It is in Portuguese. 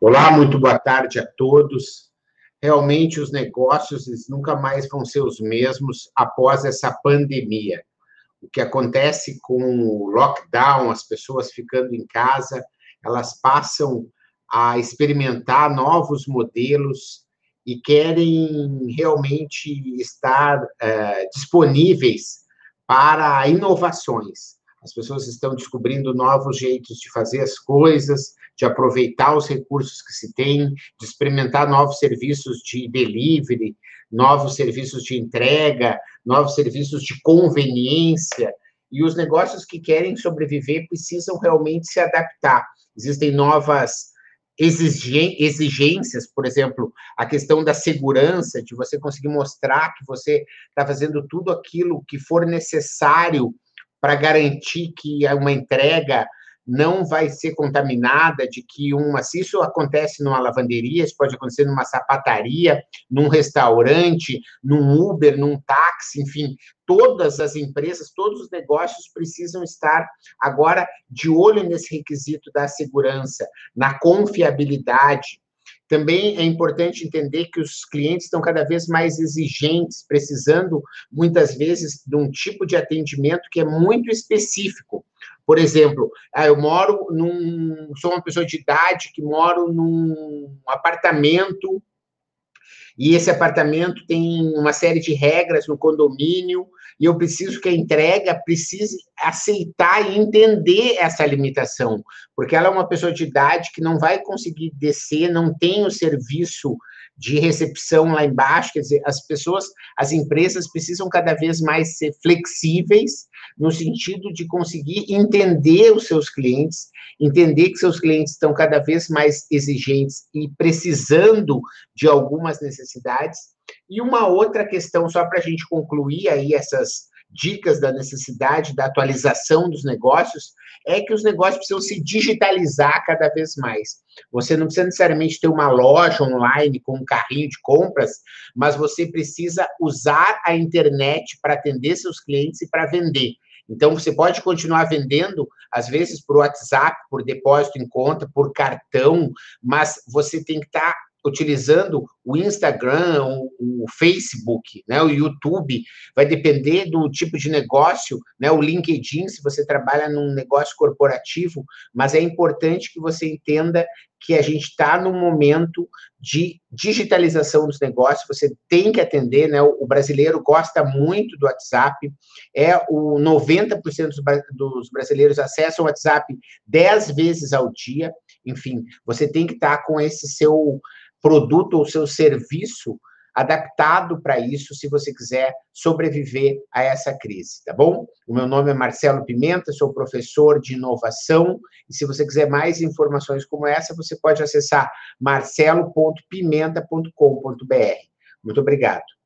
Olá, muito boa tarde a todos. Realmente, os negócios nunca mais vão ser os mesmos após essa pandemia. O que acontece com o lockdown, as pessoas ficando em casa, elas passam a experimentar novos modelos e querem realmente estar uh, disponíveis para inovações. As pessoas estão descobrindo novos jeitos de fazer as coisas, de aproveitar os recursos que se tem, de experimentar novos serviços de delivery, novos serviços de entrega, novos serviços de conveniência. E os negócios que querem sobreviver precisam realmente se adaptar. Existem novas exigências, por exemplo, a questão da segurança, de você conseguir mostrar que você está fazendo tudo aquilo que for necessário para garantir que uma entrega não vai ser contaminada, de que uma, se isso acontece numa lavanderia, isso pode acontecer numa sapataria, num restaurante, num Uber, num táxi, enfim, todas as empresas, todos os negócios precisam estar agora de olho nesse requisito da segurança, na confiabilidade, também é importante entender que os clientes estão cada vez mais exigentes, precisando muitas vezes de um tipo de atendimento que é muito específico. Por exemplo, ah, eu moro num. sou uma pessoa de idade que moro num apartamento e esse apartamento tem uma série de regras no condomínio, e eu preciso que a entrega precise aceitar e entender essa limitação, porque ela é uma pessoa de idade que não vai conseguir descer, não tem o serviço de recepção lá embaixo, quer dizer, as pessoas, as empresas precisam cada vez mais ser flexíveis no sentido de conseguir entender os seus clientes, entender que seus clientes estão cada vez mais exigentes e precisando de algumas necessidades. E uma outra questão, só para a gente concluir aí essas dicas da necessidade da atualização dos negócios, é que os negócios precisam se digitalizar cada vez mais. Você não precisa necessariamente ter uma loja online com um carrinho de compras, mas você precisa usar a internet para atender seus clientes e para vender. Então, você pode continuar vendendo, às vezes, por WhatsApp, por depósito em conta, por cartão, mas você tem que estar tá utilizando o Instagram, o, Facebook, né, o YouTube, vai depender do tipo de negócio, né, o LinkedIn, se você trabalha num negócio corporativo, mas é importante que você entenda que a gente está num momento de digitalização dos negócios, você tem que atender, né, o brasileiro gosta muito do WhatsApp, é o 90% dos brasileiros acessam o WhatsApp 10 vezes ao dia, enfim, você tem que estar tá com esse seu produto ou seu serviço adaptado para isso, se você quiser sobreviver a essa crise, tá bom? O meu nome é Marcelo Pimenta, sou professor de inovação, e se você quiser mais informações como essa, você pode acessar marcelo.pimenta.com.br. Muito obrigado.